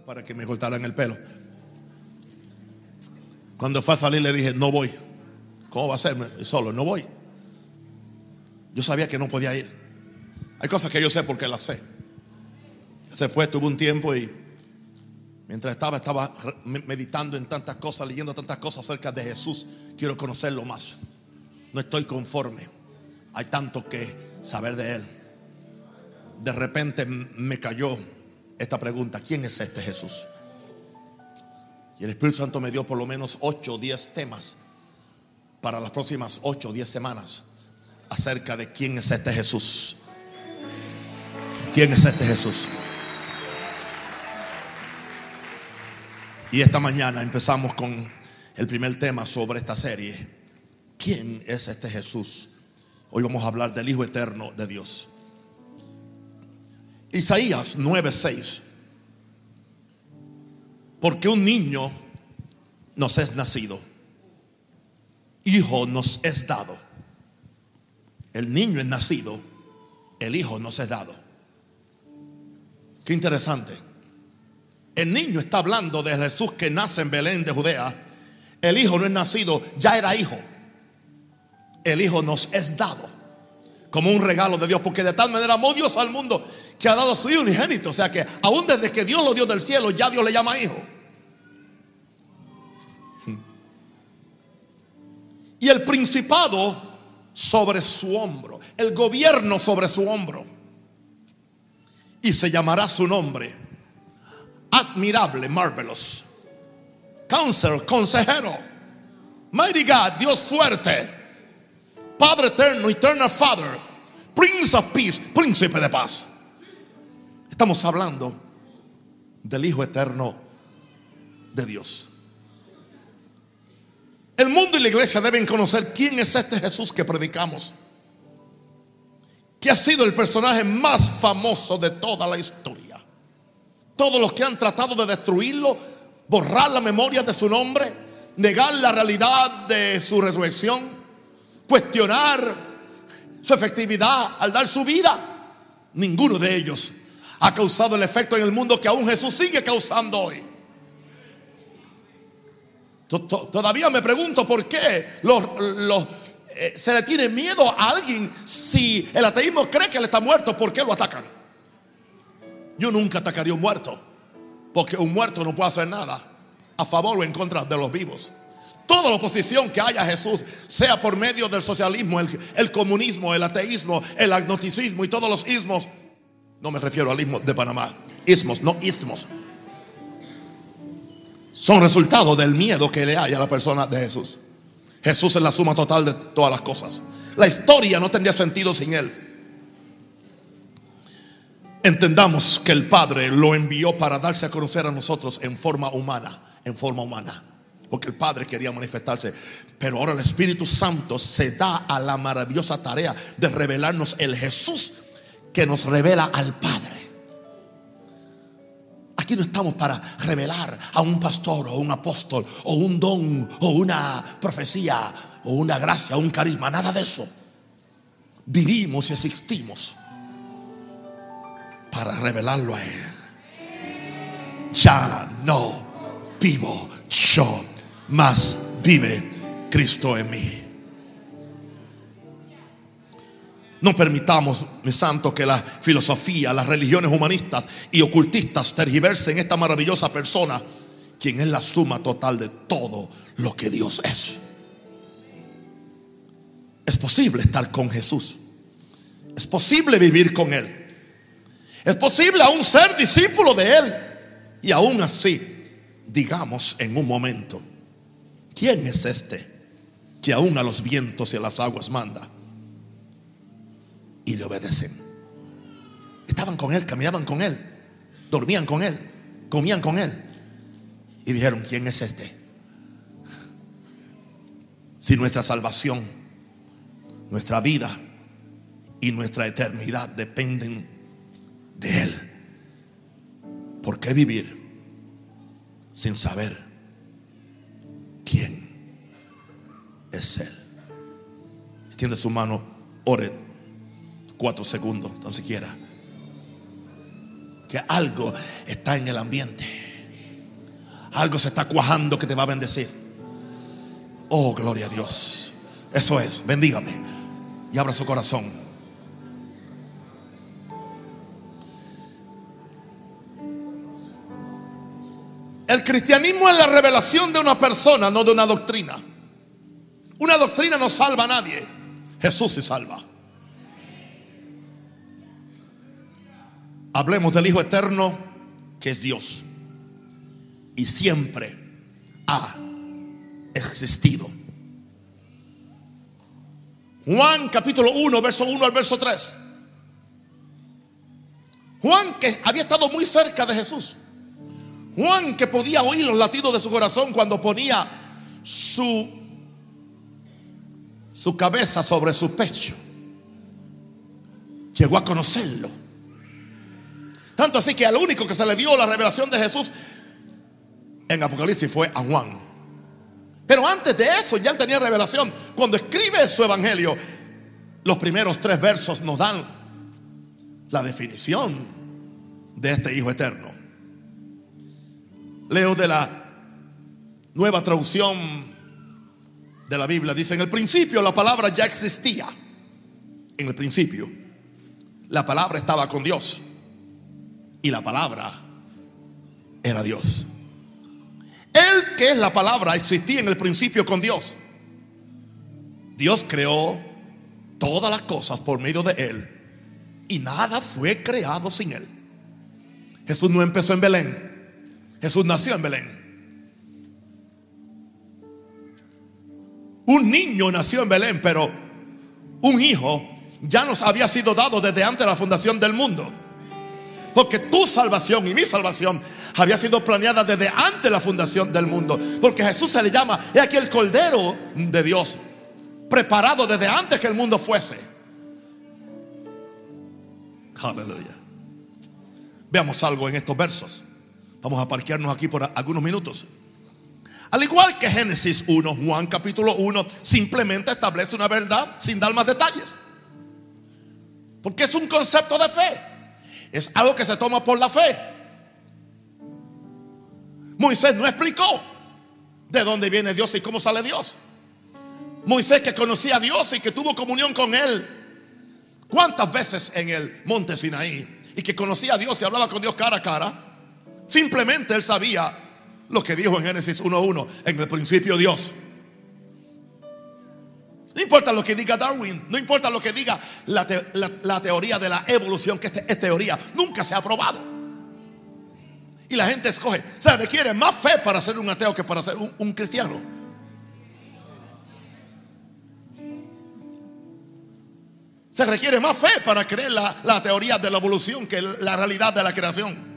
para que me cortaran el pelo. Cuando fue a salir le dije, no voy. ¿Cómo va a ser? Solo, no voy. Yo sabía que no podía ir. Hay cosas que yo sé porque las sé. Se fue, tuvo un tiempo y mientras estaba, estaba meditando en tantas cosas, leyendo tantas cosas acerca de Jesús. Quiero conocerlo más. No estoy conforme. Hay tanto que saber de Él. De repente me cayó esta pregunta, ¿quién es este Jesús? Y el Espíritu Santo me dio por lo menos 8 o 10 temas para las próximas 8 o 10 semanas acerca de quién es este Jesús. ¿Quién es este Jesús? Y esta mañana empezamos con el primer tema sobre esta serie. ¿Quién es este Jesús? Hoy vamos a hablar del Hijo Eterno de Dios. Isaías 9:6. Porque un niño nos es nacido, hijo nos es dado. El niño es nacido, el hijo nos es dado. Qué interesante. El niño está hablando de Jesús que nace en Belén de Judea. El hijo no es nacido, ya era hijo. El hijo nos es dado como un regalo de Dios, porque de tal manera amó Dios al mundo que ha dado a su hijo unigénito. O sea que aún desde que Dios lo dio del cielo, ya Dios le llama hijo. Y el principado sobre su hombro, el gobierno sobre su hombro. Y se llamará su nombre admirable, marvelous. Counselor, consejero. Mighty God, Dios fuerte. Padre eterno, eternal Father. Prince of Peace, príncipe de paz. Estamos hablando del Hijo Eterno de Dios. El mundo y la iglesia deben conocer quién es este Jesús que predicamos. Que ha sido el personaje más famoso de toda la historia. Todos los que han tratado de destruirlo, borrar la memoria de su nombre, negar la realidad de su resurrección, cuestionar su efectividad al dar su vida, ninguno de ellos ha causado el efecto en el mundo que aún Jesús sigue causando hoy. Todavía me pregunto por qué eh, se le tiene miedo a alguien si el ateísmo cree que él está muerto, ¿por qué lo atacan? Yo nunca atacaría a un muerto, porque un muerto no puede hacer nada a favor o en contra de los vivos. Toda la oposición que haya a Jesús, sea por medio del socialismo, el, el comunismo, el ateísmo, el agnosticismo y todos los ismos, no me refiero al istmo de Panamá. Ismos, no ismos. Son resultado del miedo que le hay a la persona de Jesús. Jesús es la suma total de todas las cosas. La historia no tendría sentido sin Él. Entendamos que el Padre lo envió para darse a conocer a nosotros en forma humana, en forma humana. Porque el Padre quería manifestarse. Pero ahora el Espíritu Santo se da a la maravillosa tarea de revelarnos el Jesús que nos revela al Padre. Aquí no estamos para revelar a un pastor o un apóstol o un don o una profecía o una gracia o un carisma, nada de eso. Vivimos y existimos para revelarlo a Él. Ya no vivo yo, mas vive Cristo en mí. No permitamos, mi santo, que la filosofía, las religiones humanistas y ocultistas tergiversen esta maravillosa persona, quien es la suma total de todo lo que Dios es. Es posible estar con Jesús. Es posible vivir con Él. Es posible aún ser discípulo de Él. Y aún así, digamos en un momento, ¿quién es este que aún a los vientos y a las aguas manda? Y le obedecen. Estaban con él, caminaban con él, dormían con él, comían con él. Y dijeron, ¿quién es este? Si nuestra salvación, nuestra vida y nuestra eternidad dependen de Él, ¿por qué vivir sin saber quién es Él? Tiene su mano, ore cuatro segundos, tan siquiera. Que algo está en el ambiente. Algo se está cuajando que te va a bendecir. Oh, gloria a Dios. Eso es, bendígame. Y abra su corazón. El cristianismo es la revelación de una persona, no de una doctrina. Una doctrina no salva a nadie. Jesús sí salva. Hablemos del Hijo Eterno, que es Dios. Y siempre ha existido. Juan capítulo 1, verso 1 al verso 3. Juan que había estado muy cerca de Jesús. Juan que podía oír los latidos de su corazón cuando ponía su, su cabeza sobre su pecho. Llegó a conocerlo. Tanto así que al único que se le dio la revelación de Jesús en Apocalipsis fue a Juan. Pero antes de eso ya él tenía revelación. Cuando escribe su evangelio, los primeros tres versos nos dan la definición de este Hijo Eterno. Leo de la nueva traducción de la Biblia. Dice, en el principio la palabra ya existía. En el principio. La palabra estaba con Dios. Y la palabra era Dios. Él que es la palabra existía en el principio con Dios. Dios creó todas las cosas por medio de Él. Y nada fue creado sin Él. Jesús no empezó en Belén. Jesús nació en Belén. Un niño nació en Belén, pero un hijo ya nos había sido dado desde antes de la fundación del mundo. Porque tu salvación y mi salvación había sido planeada desde antes de la fundación del mundo. Porque Jesús se le llama, es aquí el Cordero de Dios, preparado desde antes que el mundo fuese. Aleluya. Veamos algo en estos versos. Vamos a parquearnos aquí por algunos minutos. Al igual que Génesis 1, Juan capítulo 1 simplemente establece una verdad sin dar más detalles. Porque es un concepto de fe. Es algo que se toma por la fe. Moisés no explicó de dónde viene Dios y cómo sale Dios. Moisés que conocía a Dios y que tuvo comunión con él. ¿Cuántas veces en el monte Sinaí? Y que conocía a Dios y hablaba con Dios cara a cara. Simplemente él sabía lo que dijo en Génesis 1.1. En el principio Dios. No importa lo que diga Darwin, no importa lo que diga la, teoría de la evolución, que es teoría, nunca se ha probado. Y la gente escoge, se requiere más fe para ser un ateo que para ser un, cristiano. Se requiere más fe para creer la, la teoría de la evolución que la realidad de la creación.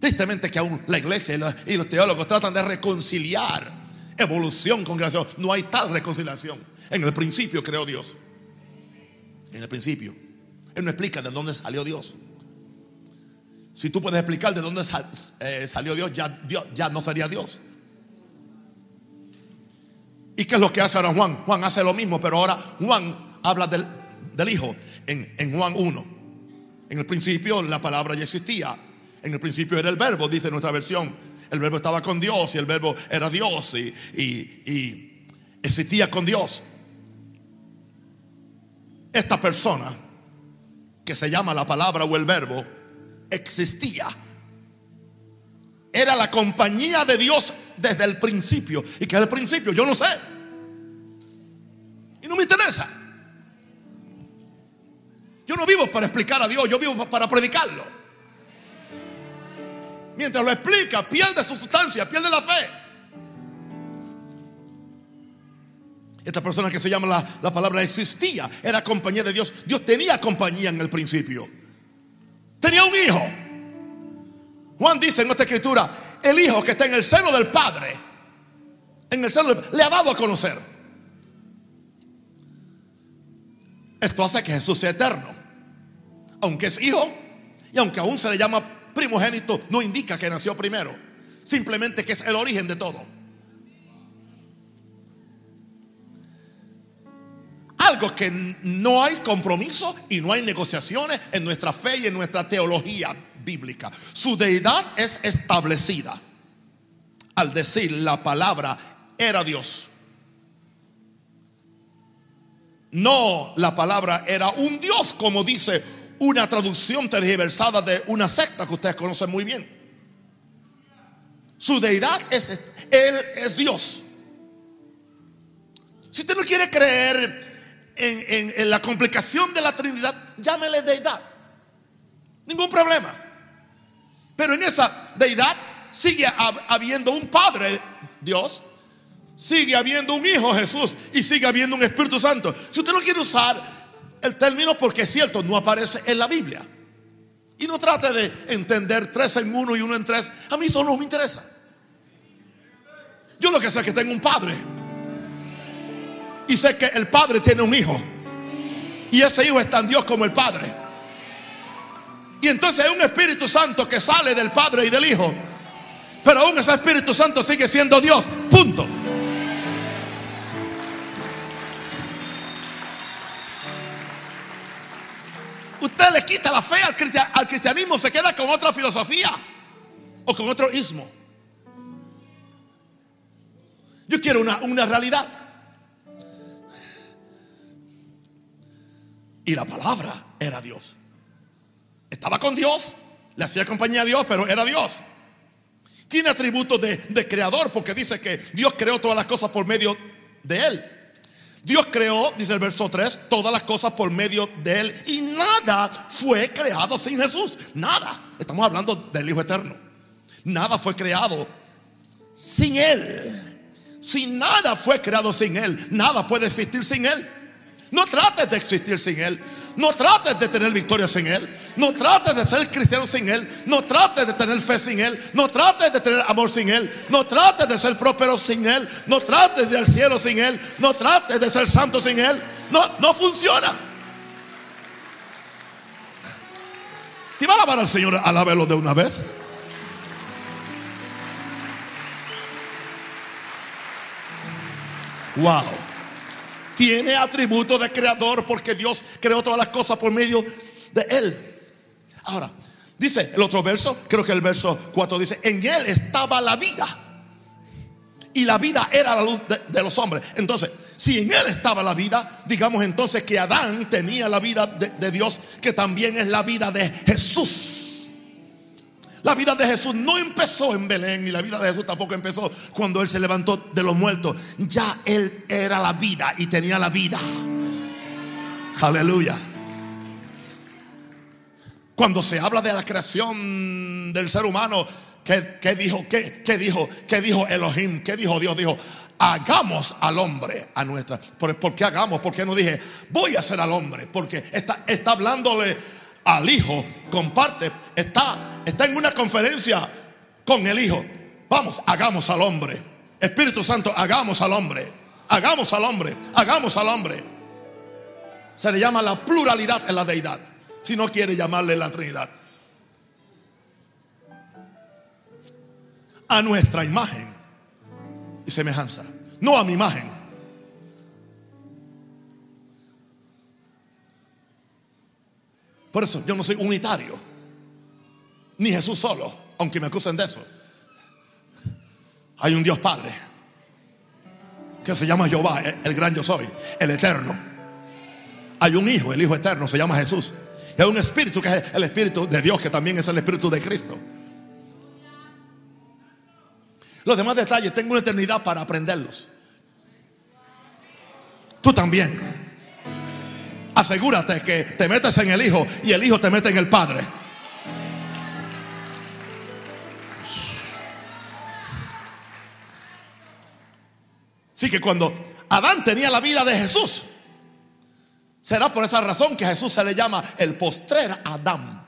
Tristemente que aún la iglesia y los teólogos tratan de reconciliar evolución con creación. No hay tal reconciliación. En el principio creó Dios. En el principio. Él no explica de dónde salió Dios. Si tú puedes explicar de dónde eh, salió Dios ya, ya no sería Dios. ¿Y qué es lo que hace ahora Juan? Juan hace lo mismo, pero ahora Juan habla del, Hijo en, en Juan 1. En el principio la palabra ya existía. En el principio era el verbo, dice nuestra versión el verbo estaba con Dios y el verbo era Dios y, existía con Dios. Esta persona que se llama la palabra o el verbo existía. Era la compañía de Dios desde el principio. ¿Y que es el principio? Yo no sé. Y no me interesa. Yo no vivo para explicar a Dios, yo vivo para predicarlo mientras lo explica, pierde su sustancia, pierde la fe. Esta persona que se llama la, la, palabra existía, era compañía de Dios. Dios tenía compañía en el principio. Tenía un hijo. Juan dice en esta escritura, el hijo que está en el seno del Padre, en el seno le ha dado a conocer. Esto hace que Jesús sea eterno. Aunque es hijo y aunque aún se le llama primogénito no indica que nació primero, simplemente que es el origen de todo. Algo que no hay compromiso y no hay negociaciones en nuestra fe y en nuestra teología bíblica. Su deidad es establecida al decir la palabra era Dios. No, la palabra era un Dios, como dice una traducción tergiversada de una secta que ustedes conocen muy bien. Su deidad es, Él es Dios. Si usted no quiere creer en, en la complicación de la Trinidad, llámele deidad. Ningún problema. Pero en esa deidad sigue habiendo un Padre, Dios, sigue habiendo un Hijo, Jesús, y sigue habiendo un Espíritu Santo. Si usted no quiere usar el término porque es cierto, no aparece en la Biblia. Y no trate de entender tres en uno y uno en tres. A mí eso no me interesa. Yo lo que sé es que tengo un padre. Y sé que el padre tiene un hijo. Y ese hijo es tan Dios como el padre. Y entonces hay un Espíritu Santo que sale del padre y del hijo. Pero aún ese Espíritu Santo sigue siendo Dios. Punto. Fe al, cristianismo, se queda con otra filosofía o con otro ismo. Yo quiero una, una realidad. Y la palabra era Dios. Estaba con Dios, le hacía compañía a Dios, pero era Dios. Tiene atributos de, de, creador porque dice que Dios creó todas las cosas por medio de Él. Dios creó, dice el verso 3, todas las cosas por medio de Él. Y nada fue creado sin Jesús. Nada. Estamos hablando del Hijo Eterno. Nada fue creado sin Él. Si nada fue creado sin Él, nada puede existir sin Él. No trates de existir sin Él. No trates de tener victoria sin Él. No trates de ser cristiano sin Él. No trates de tener fe sin Él. No trates de tener amor sin Él. No trates de ser próspero sin Él. No trates de ir al cielo sin Él. No trates de ser santo sin Él. No, no funciona. Si va a alabar al Señor, alábelo de una vez. Wow tiene atributo de creador porque Dios creó todas las cosas por medio de Él. Ahora, dice el otro verso, creo que el verso 4 dice, en Él estaba la vida. Y la vida era la luz de, los hombres. Entonces, si en Él estaba la vida, digamos entonces que Adán tenía la vida de Dios, que también es la vida de Jesús. La vida de Jesús no empezó en Belén y la vida de Jesús tampoco empezó cuando Él se levantó de los muertos. Ya Él era la vida y tenía la vida. Aleluya. Cuando se habla de la creación del ser humano, ¿qué, dijo? ¿Qué, dijo? ¿Qué dijo Elohim? ¿Qué dijo Dios? Dijo, hagamos al hombre a nuestra. ¿Por, qué hagamos? Porque no dije, voy a hacer al hombre? Porque está hablándole al hijo, comparte, está está en una conferencia con el Hijo. Vamos, hagamos al hombre. Espíritu Santo, hagamos al hombre. Hagamos al hombre. Hagamos al hombre. Se le llama la pluralidad en la deidad. Si no quiere llamarle la Trinidad. A nuestra imagen y semejanza. No a mi imagen. Por eso yo no soy unitario. Ni Jesús solo, aunque me acusen de eso. Hay un Dios Padre que se llama Jehová, el gran yo soy, el eterno. Hay un Hijo, el Hijo eterno, se llama Jesús. Y hay un Espíritu que es el Espíritu de Dios, que también es el Espíritu de Cristo. Los demás detalles, tengo una eternidad para aprenderlos. Tú también. Asegúrate que te metes en el Hijo y el Hijo te mete en el Padre. Así que cuando Adán tenía la vida de Jesús, será por esa razón que Jesús se le llama el postrer Adán.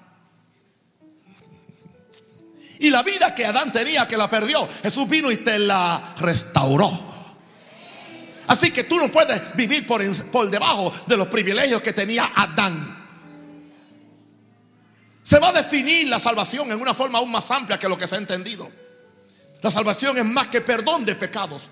Y la vida que Adán tenía, que la perdió, Jesús vino y te la restauró. Así que tú no puedes vivir por, debajo de los privilegios que tenía Adán. Se va a definir la salvación en una forma aún más amplia que lo que se ha entendido. La salvación es más que perdón de pecados.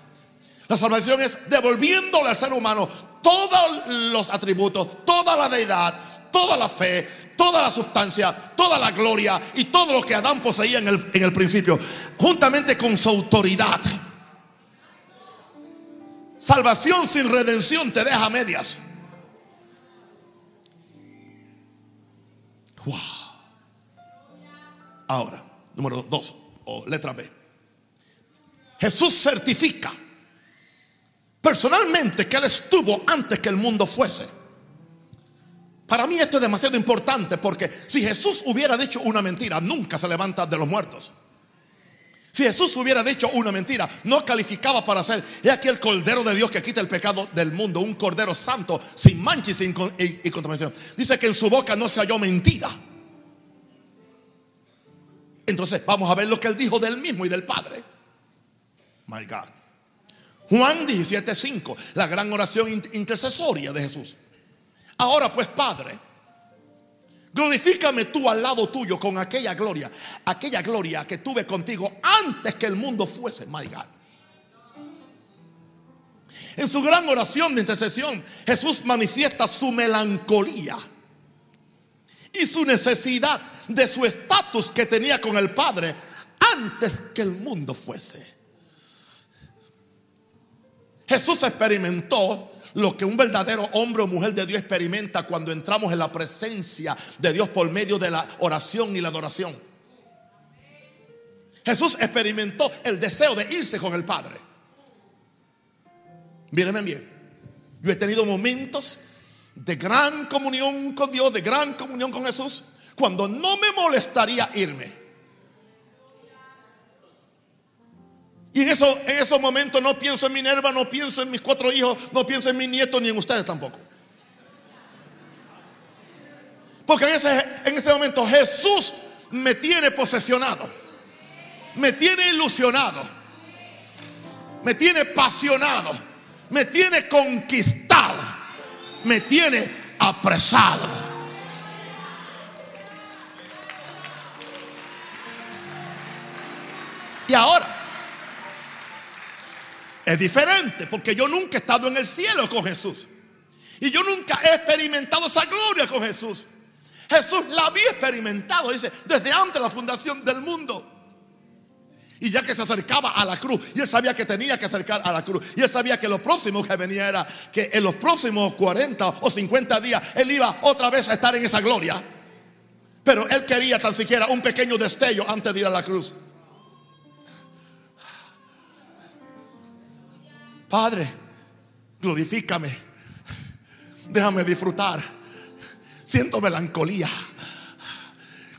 La salvación es devolviéndole al ser humano todos los atributos, toda la deidad, toda la fe, toda la sustancia, toda la gloria y todo lo que Adán poseía en el principio, juntamente con su autoridad. Salvación sin redención te deja medias. Wow. Ahora, número dos, o letra B. Jesús certifica personalmente que Él estuvo antes que el mundo fuese. Para mí esto es demasiado importante porque si Jesús hubiera dicho una mentira, nunca se levanta de los muertos. Si Jesús hubiera dicho una mentira, no calificaba para ser, he aquí el Cordero de Dios que quita el pecado del mundo, un Cordero santo, sin mancha y sin y, contaminación. Dice que en su boca no se halló mentira. Entonces vamos a ver lo que él dijo del mismo y del Padre. My God. Juan 17:5, la gran oración intercesoria de Jesús. Ahora pues, Padre, glorifícame tú al lado tuyo con aquella gloria, aquella gloria que tuve contigo antes que el mundo fuese, my God. En su gran oración de intercesión, Jesús manifiesta su melancolía y su necesidad de su estatus que tenía con el Padre antes que el mundo fuese. Jesús experimentó lo que un verdadero hombre o mujer de Dios experimenta cuando entramos en la presencia de Dios por medio de la oración y la adoración. Jesús experimentó el deseo de irse con el Padre. Mírenme bien. Yo he tenido momentos de gran comunión con Dios, de gran comunión con Jesús, cuando no me molestaría irme. Y en, eso, en esos momentos no pienso en Minerva, no pienso en mis cuatro hijos, no pienso en mis nietos ni en ustedes tampoco. Porque en ese, en ese momento Jesús me tiene posesionado, me tiene ilusionado, me tiene apasionado, me tiene conquistado, me tiene apresado. Y ahora, es diferente porque yo nunca he estado en el cielo con Jesús. Y yo nunca he experimentado esa gloria con Jesús. Jesús la había experimentado, dice, desde antes de la fundación del mundo. Y ya que se acercaba a la cruz, y él sabía que tenía que acercar a la cruz, y él sabía que lo próximo que venía era que en los próximos 40 o 50 días él iba otra vez a estar en esa gloria. Pero él quería tan siquiera un pequeño destello antes de ir a la cruz. Padre, glorifícame. Déjame disfrutar. Siento melancolía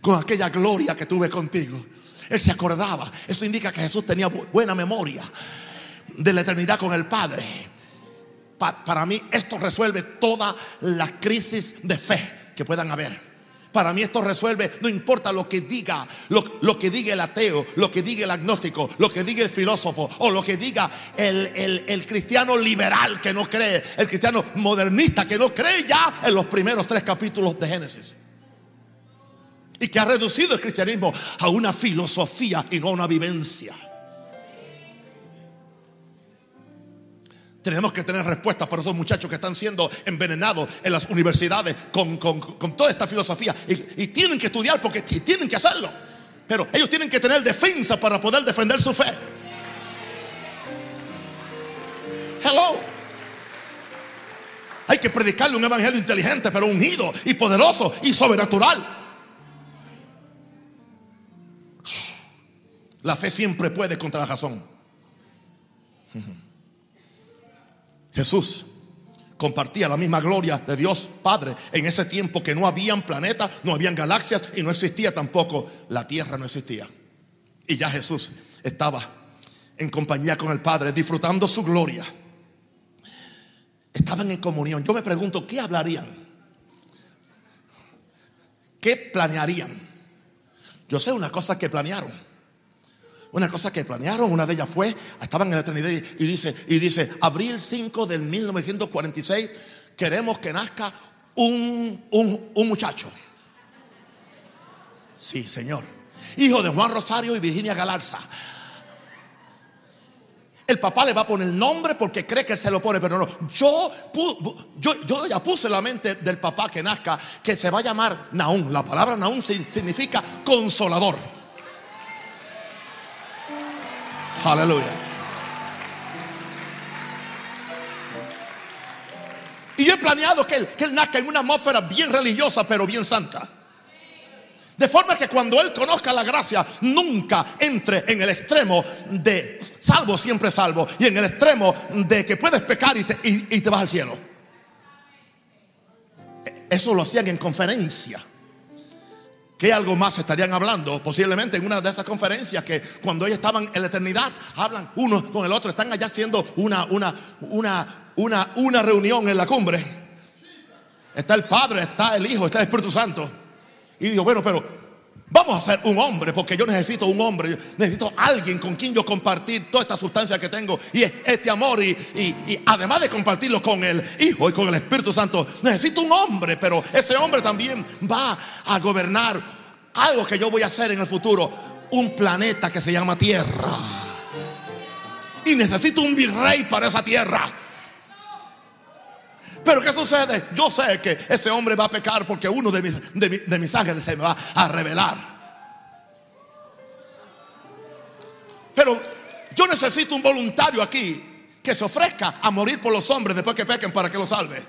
con aquella gloria que tuve contigo. Él se acordaba. Eso indica que Jesús tenía buena memoria de la eternidad con el Padre. para mí esto resuelve todas las crisis de fe que puedan haber. Para mí esto resuelve, no importa lo que diga, lo, que diga el ateo, lo que diga el agnóstico, lo que diga el filósofo o lo que diga el, el cristiano liberal que no cree, el cristiano modernista que no cree ya en los primeros tres capítulos de Génesis. Y que ha reducido el cristianismo a una filosofía y no a una vivencia. Tenemos que tener respuestas para esos muchachos que están siendo envenenados en las universidades con, toda esta filosofía. Y, tienen que estudiar porque tienen que hacerlo. Pero ellos tienen que tener defensa para poder defender su fe. Hello. Hay que predicarle un evangelio inteligente, pero ungido y poderoso y sobrenatural. La fe siempre puede contra la razón. Jesús compartía la misma gloria de Dios Padre en ese tiempo que no habían planetas, no habían galaxias y no existía tampoco la tierra, no existía. Y ya Jesús estaba en compañía con el Padre, disfrutando su gloria. Estaban en comunión. Yo me pregunto, ¿qué hablarían? ¿Qué planearían? Yo sé una cosa que planearon una cosa que planearon, una de ellas fue, estaban en la eternidad y dice, y dice, abril 5 del 1946, queremos que nazca un, un muchacho. Sí, Señor. Hijo de Juan Rosario y Virginia Galarza. El papá le va a poner el nombre porque cree que él se lo pone, pero no. Yo, yo, yo ya puse la mente del papá que nazca que se va a llamar Naún. La palabra Naún significa consolador. Aleluya. Y he planeado que él, que nazca en una atmósfera bien religiosa, pero bien santa. De forma que cuando Él conozca la gracia, nunca entre en el extremo de salvo, siempre salvo, y en el extremo de que puedes pecar y te, vas al cielo. Eso lo hacían en conferencia. ¿Qué algo más estarían hablando? Posiblemente en una de esas conferencias que cuando ellos estaban en la eternidad, hablan uno con el otro, están allá haciendo una, una, una, una, una reunión en la cumbre. Está el Padre, está el Hijo, está el Espíritu Santo. Y digo, bueno, pero vamos a ser un hombre, porque yo necesito un hombre, necesito alguien con quien yo compartir toda esta sustancia que tengo y este amor. Y, además de compartirlo con el Hijo y con el Espíritu Santo, necesito un hombre, pero ese hombre también va a gobernar algo que yo voy a hacer en el futuro, un planeta que se llama Tierra. Y necesito un virrey para esa tierra. Pero ¿qué sucede? Yo sé que ese hombre va a pecar porque uno de mis, de, mis ángeles se me va a revelar. Pero yo necesito un voluntario aquí que se ofrezca a morir por los hombres después que pequen para que lo salve.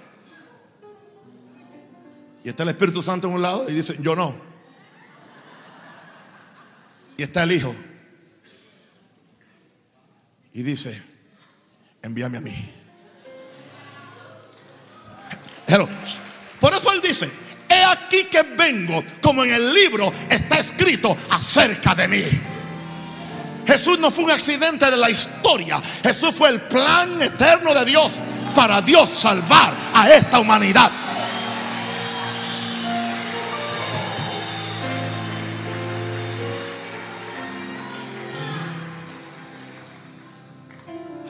Y está el Espíritu Santo en un lado y dice, yo no. Y está el Hijo. Y dice, envíame a mí. Por eso él dice, he aquí que vengo, como en el libro está escrito acerca de mí. Jesús no fue un accidente de la historia. Jesús fue el plan eterno de Dios para Dios salvar a esta humanidad.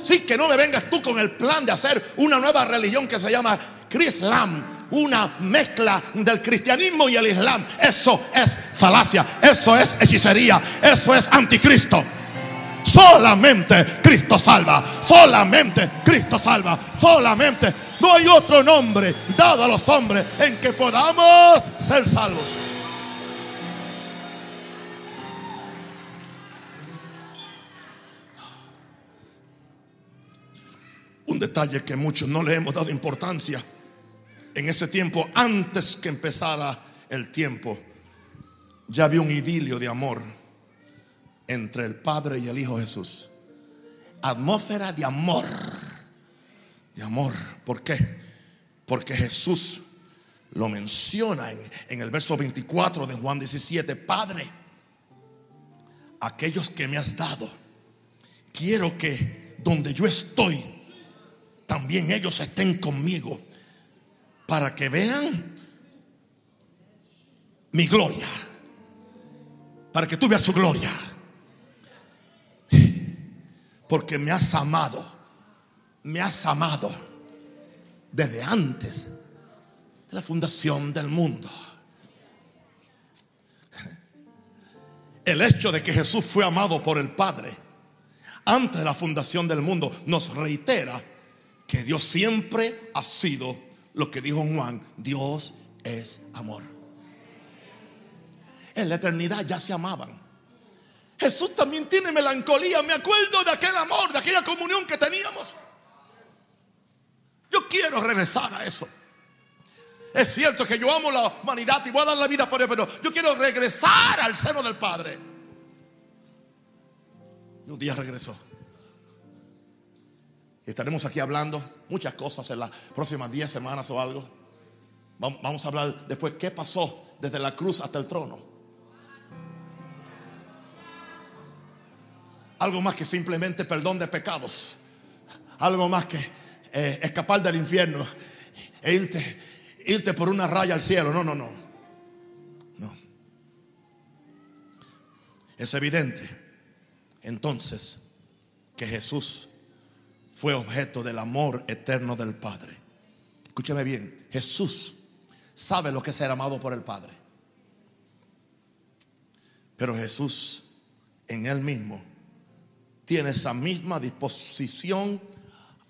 Así que no me vengas tú con el plan de hacer una nueva religión que se llama Islam, una mezcla del cristianismo y el islam. Eso es falacia, eso es hechicería, eso es anticristo. Solamente Cristo salva, solamente Cristo salva, solamente. No hay otro nombre dado a los hombres en que podamos ser salvos. Un detalle que muchos no le hemos dado importancia en ese tiempo, antes que empezara el tiempo, ya había un idilio de amor entre el Padre y el Hijo Jesús. Atmósfera de amor. De amor. ¿Por qué? Porque Jesús lo menciona en, en, el verso 24 de Juan 17. Padre, aquellos que me has dado, quiero que donde yo estoy, también ellos estén conmigo para que vean mi gloria. Para que tú veas su gloria. Porque me has amado. Me has amado desde antes de la fundación del mundo. El hecho de que Jesús fue amado por el Padre antes de la fundación del mundo nos reitera que Dios siempre ha sido lo que dijo Juan, Dios es amor. En la eternidad ya se amaban. Jesús también tiene melancolía. Me acuerdo de aquel amor, de aquella comunión que teníamos. Yo quiero regresar a eso. Es cierto que yo amo la humanidad y voy a dar la vida por él, pero yo quiero regresar al seno del Padre. Y un día regresó. Estaremos aquí hablando muchas cosas en las próximas 10 semanas o algo. Vamos a hablar después qué pasó desde la cruz hasta el trono. Algo más que simplemente perdón de pecados. Algo más que eh, escapar del infierno e irte, irte por una raya al cielo. No, no, no. No. Es evidente entonces que Jesús fue objeto del amor eterno del Padre. Escúcheme bien, Jesús sabe lo que es ser amado por el Padre. Pero Jesús en él mismo tiene esa misma disposición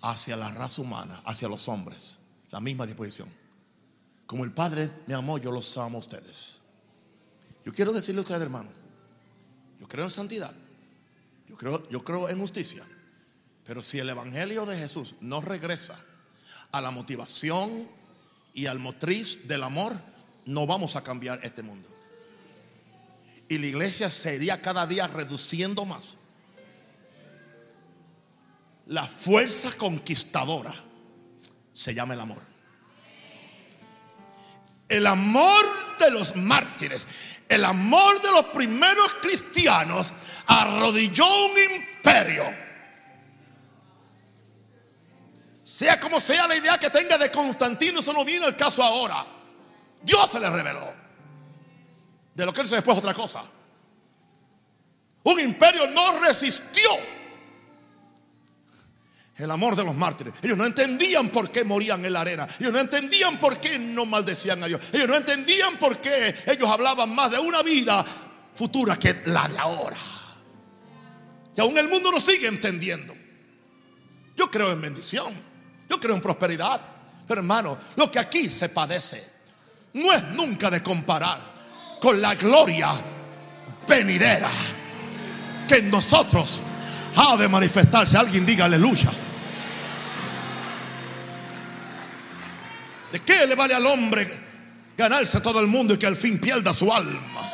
hacia la raza humana, hacia los hombres. La misma disposición. Como el Padre me amó, yo los amo a ustedes. Yo quiero decirle a ustedes, hermano, yo creo en santidad. Yo creo, yo creo en justicia. Pero si el Evangelio de Jesús no regresa a la motivación y al motriz del amor, no vamos a cambiar este mundo. Y la iglesia sería cada día reduciendo más. La fuerza conquistadora se llama el amor. El amor de los mártires, el amor de los primeros cristianos arrodilló un imperio. Sea como sea la idea que tenga de Constantino, eso no viene al caso ahora. Dios se le reveló. De lo que él se después otra cosa. Un imperio no resistió el amor de los mártires. Ellos no entendían por qué morían en la arena. Ellos no entendían por qué no maldecían a Dios. Ellos no entendían por qué ellos hablaban más de una vida futura que la de ahora. Y aún el mundo no sigue entendiendo. Yo creo en bendición. Yo creo en prosperidad. Pero hermano, lo que aquí se padece no es nunca de comparar con la gloria venidera que en nosotros ha de manifestarse. Alguien diga aleluya. ¿De qué le vale al hombre ganarse a todo el mundo y que al fin pierda su alma?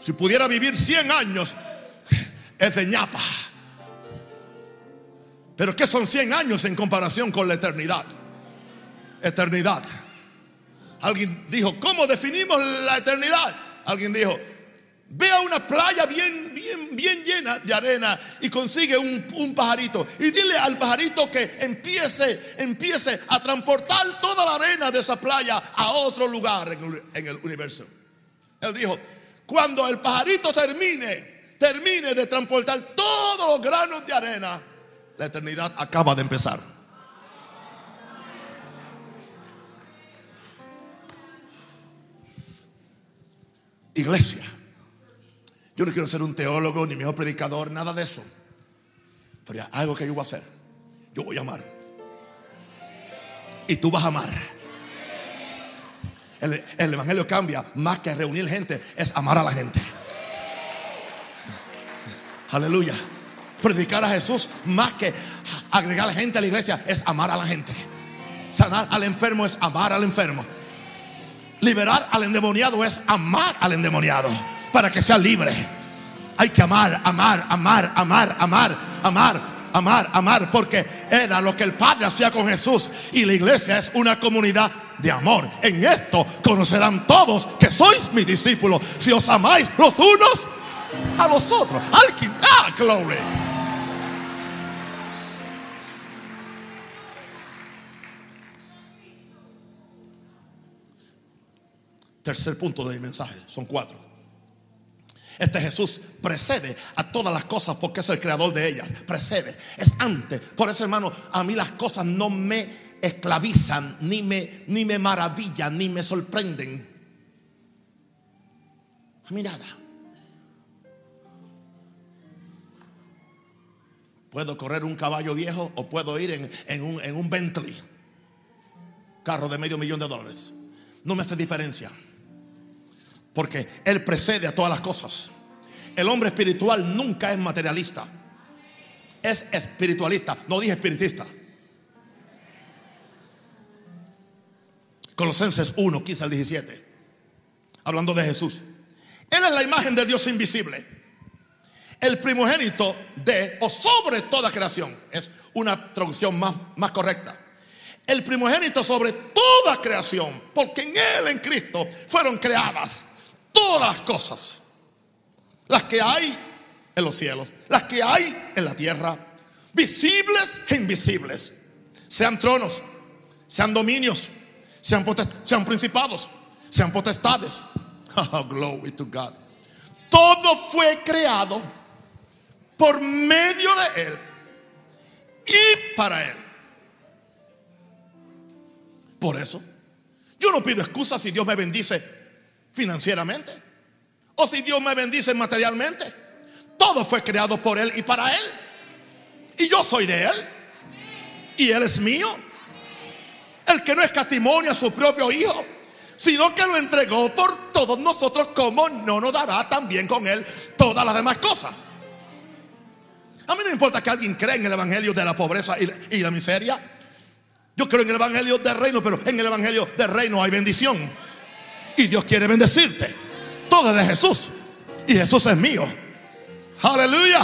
Si pudiera vivir 100 años, es de ñapa. Pero ¿qué son 100 años en comparación con la eternidad? Eternidad. Alguien dijo, ¿cómo definimos la eternidad? Alguien dijo, Ve a una playa bien, bien, bien llena de arena y consigue un, pajarito. Y dile al pajarito que empiece, empiece a transportar toda la arena de esa playa a otro lugar en en el universo. Él dijo, cuando el pajarito termine, termine de transportar todos los granos de arena, la eternidad acaba de empezar. Iglesia. Yo no quiero ser un teólogo ni mejor predicador, nada de eso. Pero hay algo que yo voy a hacer. Yo voy a amar. Y tú vas a amar. El, el, evangelio cambia más que reunir gente, es amar a la gente. Aleluya. Predicar a Jesús más que agregar gente a la iglesia es amar a la gente. Sanar al enfermo es amar al enfermo. Liberar al endemoniado es amar al endemoniado para que sea libre. Hay que amar, amar, amar, amar, amar, amar, amar, amar, porque era lo que el Padre hacía con Jesús. Y la iglesia es una comunidad de amor. En esto conocerán todos que sois mis discípulos. Si os amáis los unos a los otros. Alguien, ah, glory. Tercer punto de mi mensaje, son cuatro. Este Jesús precede a todas las cosas porque es el creador de ellas. Precede, es antes. Por eso, hermano, a mí las cosas no me esclavizan, ni me, ni me maravillan, ni me sorprenden. A nada. Puedo correr un caballo viejo o puedo ir en, un, en un Bentley, carro de medio millón de dólares. No me hace diferencia. Porque Él precede a todas las cosas. El hombre espiritual nunca es materialista. Es espiritualista. No dije espiritista. Colosenses 1, 15 al 17. Hablando de Jesús. Él es la imagen de Dios invisible. El primogénito de o sobre toda creación. Es una traducción más, más correcta. El primogénito sobre toda creación. Porque en Él, en Cristo, fueron creadas todas las cosas. Las que hay en los cielos, las que hay en la tierra, visibles e invisibles. Sean tronos, sean dominios, sean, sean principados, sean potestades. Oh, glory to God. Todo fue creado por medio de Él y para Él. Por eso, yo no pido excusas si Dios me bendice financieramente. O si Dios me bendice materialmente. Todo fue creado por Él y para Él. Y yo soy de Él. Y Él es mío. El que no escatimonia a su propio Hijo, sino que lo entregó por todos nosotros, como no nos dará también con Él todas las demás cosas. A mí no importa que alguien cree en el Evangelio de la pobreza y la miseria. Yo creo en el Evangelio del reino, pero en el Evangelio del reino hay bendición. Y Dios quiere bendecirte. Todo de Jesús. Y Jesús es mío. Aleluya.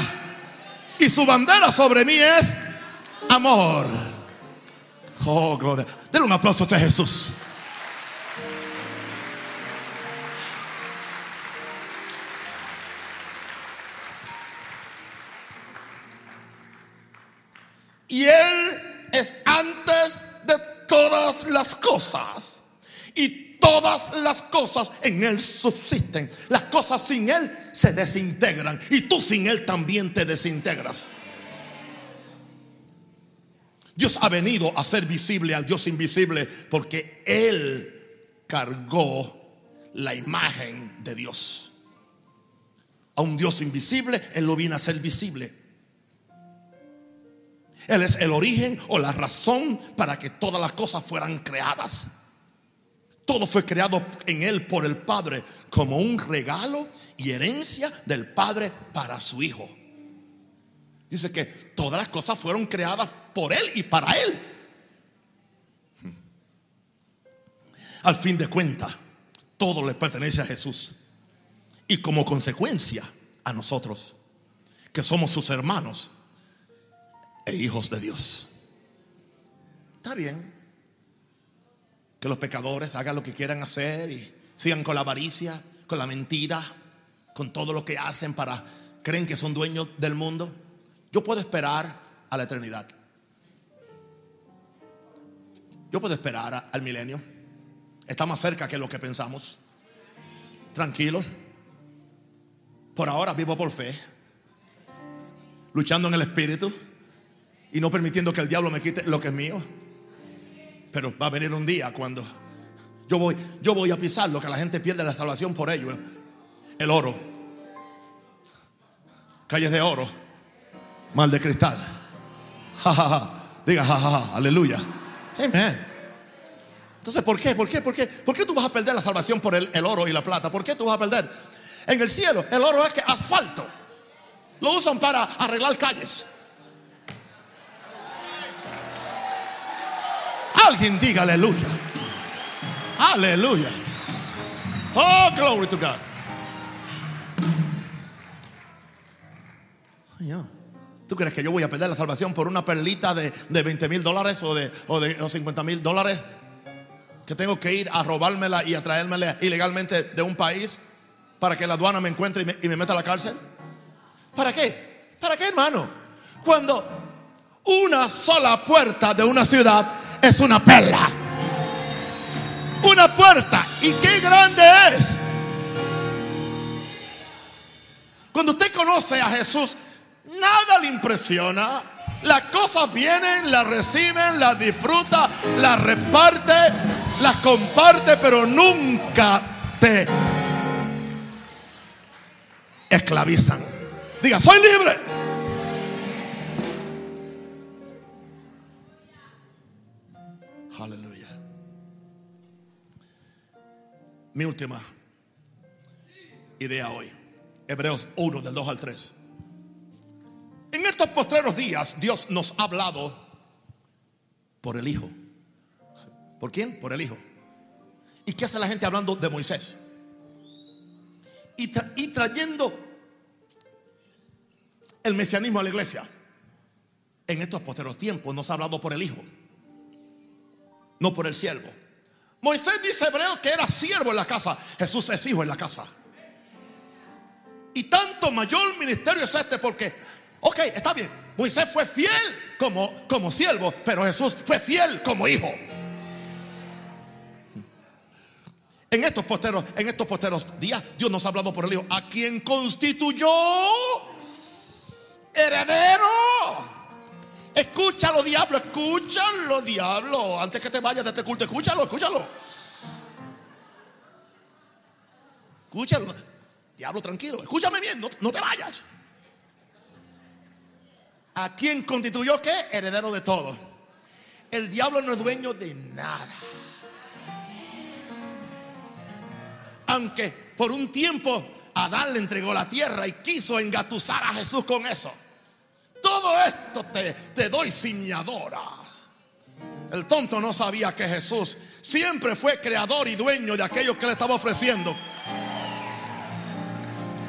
Y su bandera sobre mí es amor. Oh, gloria. Denle un aplauso a Jesús. Y Él es antes de todas las cosas. Y todas las cosas en Él subsisten. Las cosas sin Él se desintegran. Y tú sin Él también te desintegras. Dios ha venido a ser visible al Dios invisible porque Él cargó la imagen de Dios. A un Dios invisible, Él lo viene a ser visible. Él es el origen o la razón para que todas las cosas fueran creadas. Todo fue creado en Él por el Padre como un regalo y herencia del Padre para su Hijo. Dice que todas las cosas fueron creadas por Él y para Él. Al fin de cuentas, todo le pertenece a Jesús. Y como consecuencia a nosotros, que somos sus hermanos, e hijos de Dios. Está bien que los pecadores hagan lo que quieran hacer y sigan con la avaricia, con la mentira, con todo lo que hacen para creen que son dueños del mundo. Yo puedo esperar a la eternidad. Yo puedo esperar al milenio. Está más cerca que lo que pensamos. Tranquilo. Por ahora vivo por fe. Luchando en el espíritu y no permitiendo que el diablo me quite lo que es mío. Pero va a venir un día cuando yo voy, yo voy a pisar lo que la gente pierde la salvación por ello. El oro. Calles de oro. Mal de cristal. Diga jajaja, aleluya. Amén. Entonces, ¿por qué? ¿Por qué? ¿Por qué? ¿Por qué tú vas a perder la salvación por el, el oro y la plata? ¿Por qué tú vas a perder? En el cielo, el oro es que asfalto. Lo usan para arreglar calles. Alguien diga aleluya. Aleluya. Oh, glory to God. ¿Tú crees que yo voy a perder la salvación por una perlita de, de 20 mil dólares o de, o de 50 mil dólares? Que tengo que ir a robármela y a traérmela ilegalmente de un país para que la aduana me encuentre y me, y me meta a la cárcel. ¿Para qué? ¿Para qué, hermano? Cuando una sola puerta de una ciudad es una perla. Una puerta. ¿Y qué grande es? Cuando usted conoce a Jesús, nada le impresiona. Las cosas vienen, las reciben, las disfruta, las reparte, las comparte, pero nunca te esclavizan. Diga, soy libre. Mi última idea hoy. Hebreos 1 del 2 al 3. En estos postreros días Dios nos ha hablado por el Hijo. ¿Por quién? Por el Hijo. ¿Y qué hace la gente hablando de Moisés? Y, trayendo el mesianismo a la iglesia. En estos postreros tiempos nos ha hablado por el Hijo no por el siervo. Moisés dice hebreo que era siervo en la casa. Jesús es hijo en la casa. Y tanto mayor ministerio es este porque, ok, está bien. Moisés fue fiel como, como siervo, pero Jesús fue fiel como hijo. En estos posteros, en estos posteros días, Dios nos ha hablado por el Hijo, a quien constituyó heredero Escúchalo, diablo, escúchalo, diablo. Antes que te vayas de este culto, escúchalo, escúchalo. Escúchalo. Diablo, tranquilo. Escúchame bien, no, te vayas. ¿A quién constituyó qué? Heredero de todo. El diablo no es dueño de nada. Aunque por un tiempo Adán le entregó la tierra y quiso engatusar a Jesús con eso. Todo esto te, te doy ciñadoras. El tonto no sabía que Jesús siempre fue creador y dueño de aquello que le estaba ofreciendo.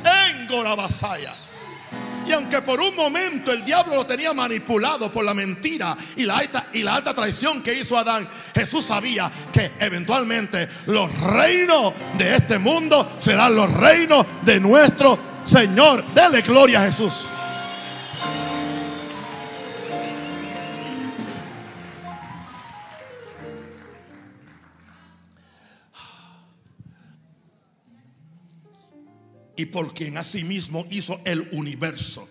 En Gorabasaya. Y aunque por un momento el diablo lo tenía manipulado por la mentira y la alta, y la alta traición que hizo Adán, Jesús sabía que eventualmente los reinos de este mundo serán los reinos de nuestro Señor. Dele gloria a Jesús. Y por quien asimismo hizo el universo,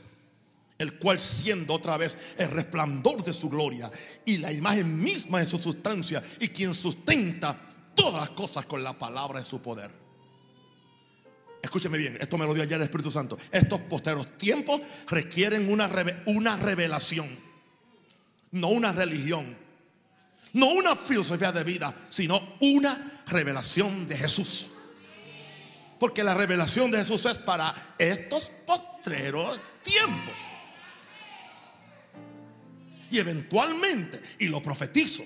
el cual siendo otra vez el resplandor de su gloria y la imagen misma de su sustancia y quien sustenta todas las cosas con la palabra de su poder. Escúcheme bien, esto me lo dio ayer el Espíritu Santo. Estos posteros tiempos requieren una, una revelación, no una religión, no una filosofía de vida, sino una revelación de Jesús. Porque la revelación de Jesús es para estos postreros tiempos. Y eventualmente, y lo profetizo,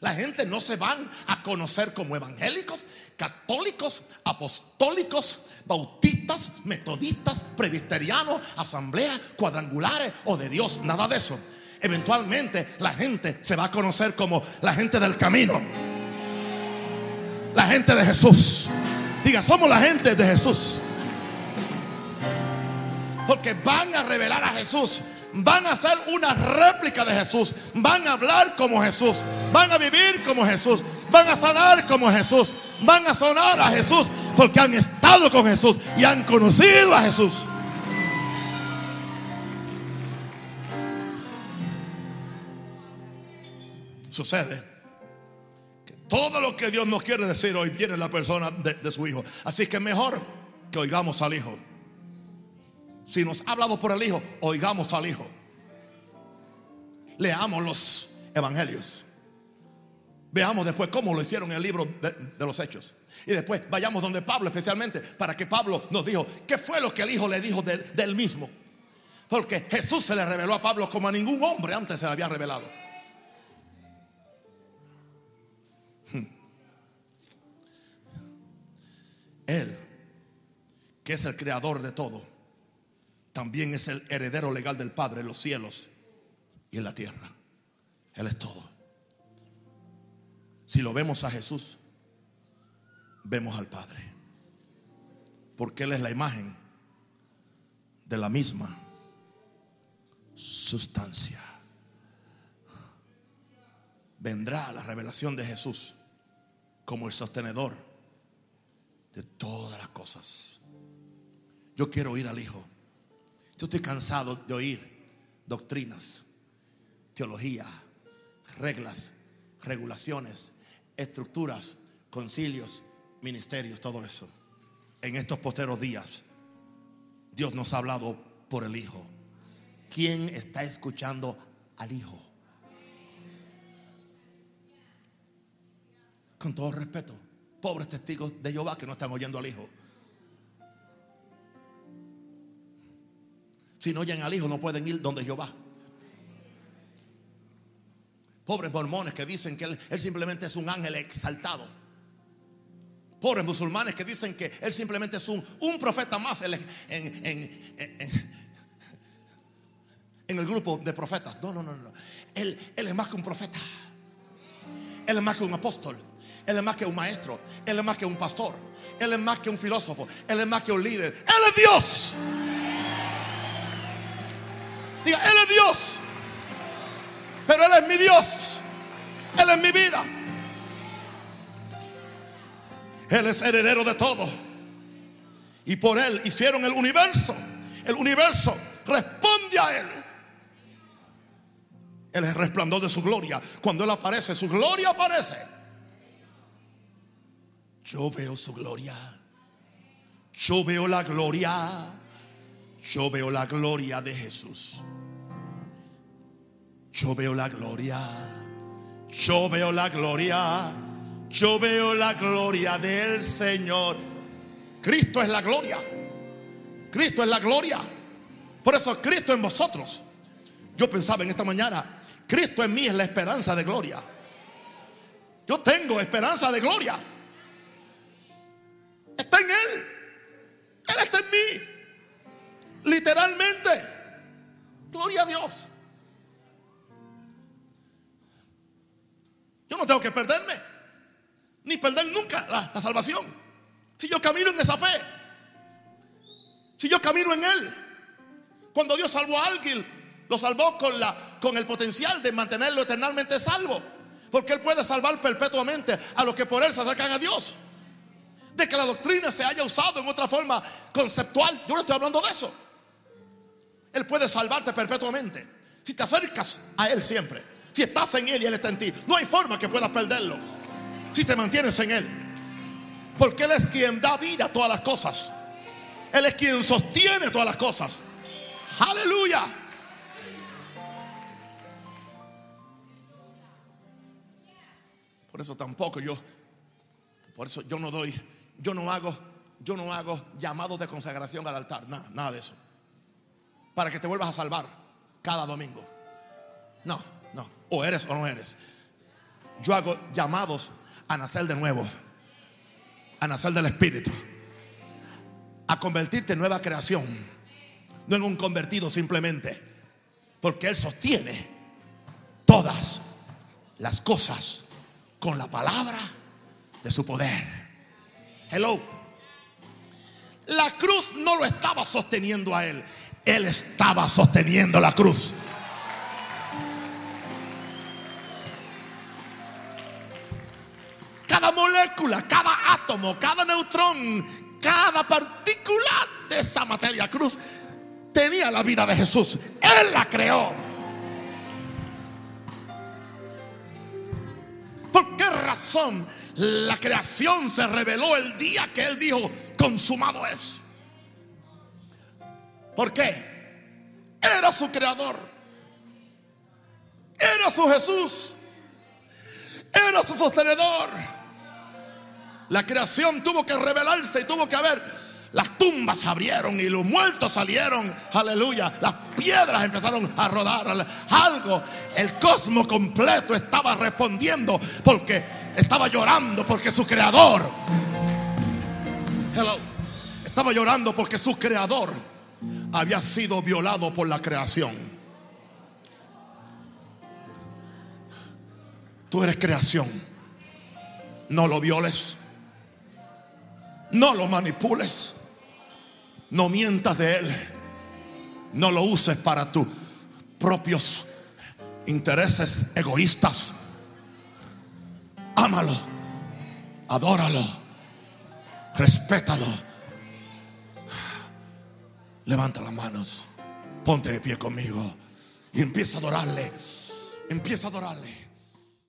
la gente no se van a conocer como evangélicos, católicos, apostólicos, bautistas, metodistas, presbiterianos, asambleas, cuadrangulares o de Dios, nada de eso. Eventualmente la gente se va a conocer como la gente del camino, la gente de Jesús. Diga, somos la gente de Jesús. Porque van a revelar a Jesús. Van a hacer una réplica de Jesús. Van a hablar como Jesús. Van a vivir como Jesús. Van a sanar como Jesús. Van a sonar a Jesús. Porque han estado con Jesús y han conocido a Jesús. Sucede todo lo que Dios nos quiere decir hoy viene en la persona de, su Hijo. Así que mejor que oigamos al Hijo. Si nos ha hablado por el Hijo, oigamos al Hijo. Leamos los evangelios. Veamos después cómo lo hicieron en el libro de, los Hechos. Y después vayamos donde Pablo especialmente para que Pablo nos dijo qué fue lo que el Hijo le dijo del mismo. Porque Jesús se le reveló a Pablo como a ningún hombre antes se le había revelado. Él, que es el creador de todo, también es el heredero legal del Padre en los cielos y en la tierra. Él es todo. Si lo vemos a Jesús, vemos al Padre. Porque Él es la imagen de la misma sustancia. Vendrá la revelación de Jesús como el sostenedor de todas las cosas. Yo quiero oír al Hijo. Yo estoy cansado de oír doctrinas, teología, reglas, regulaciones, estructuras, concilios, ministerios, todo eso. En estos posteros días, Dios nos ha hablado por el Hijo. ¿Quién está escuchando al Hijo? Con todo respeto pobres testigos de Jehová que no están oyendo al Hijo. Si no oyen al Hijo, no pueden ir donde Jehová. Pobres mormones que dicen que él, simplemente es un ángel exaltado. Pobres musulmanes que dicen que Él simplemente es un, un profeta más en, en, el grupo de profetas. No, no, no, no. Él, él es más que un profeta. Él es más que un apóstol. Él es más que un maestro. Él es más que un pastor. Él es más que un filósofo. Él es más que un líder. Él es Dios. Diga, Él es Dios. Pero Él es mi Dios. Él es mi vida. Él es heredero de todo. Y por Él hicieron el universo. El universo responde a Él. Él es el resplandor de su gloria. Cuando Él aparece, su gloria aparece. Yo veo su gloria. Yo veo la gloria. Yo veo la gloria de Jesús. Yo veo la gloria. Yo veo la gloria. Yo veo la gloria del Señor. Cristo es la gloria. Cristo es la gloria. Por eso Cristo en vosotros. Yo pensaba en esta mañana, Cristo en mí es la esperanza de gloria. Yo tengo esperanza de gloria. Está en Él. Él está en mí. Literalmente. Gloria a Dios. Yo no tengo que perderme. Ni perder nunca la, salvación. Si yo camino en esa fe. Si yo camino en Él. Cuando Dios salvó a alguien, lo salvó con, la, con el potencial de mantenerlo eternamente salvo. Porque Él puede salvar perpetuamente a los que por Él se acercan a Dios. De que la doctrina se haya usado en otra forma conceptual. Yo no estoy hablando de eso. Él puede salvarte perpetuamente. Si te acercas a Él siempre. Si estás en Él y Él está en ti. No hay forma que puedas perderlo. Si te mantienes en Él. Porque Él es quien da vida a todas las cosas. Él es quien sostiene todas las cosas. Aleluya. Por eso tampoco yo, por eso yo no doy, yo no hago, yo no hago llamados de consagración al altar, nada, nada de eso. Para que te vuelvas a salvar cada domingo. No, no, o eres o no eres. Yo hago llamados a nacer de nuevo, a nacer del Espíritu, a convertirte en nueva creación, no en un convertido simplemente, porque Él sostiene todas las cosas con la palabra de su poder. Hello. La cruz no lo estaba sosteniendo a él. Él estaba sosteniendo la cruz. Cada molécula, cada átomo, cada neutrón, cada partícula de esa materia cruz tenía la vida de Jesús. Él la creó. Razón la creación se reveló el día que Él dijo, consumado es? ¿Por qué? Era su creador. Era su Jesús. Era su sostenedor. La creación tuvo que revelarse y tuvo que haber las tumbas se abrieron y los muertos salieron. Aleluya. Las piedras empezaron a rodar. Algo. El cosmos completo estaba respondiendo porque estaba llorando porque su creador. Hello. Estaba llorando porque su creador había sido violado por la creación. Tú eres creación. No lo violes. No lo manipules. No mientas de Él. No lo uses para tus propios intereses egoístas. Ámalo. Adóralo. Respétalo. Levanta las manos. Ponte de pie conmigo. Y empieza a adorarle. Empieza a adorarle.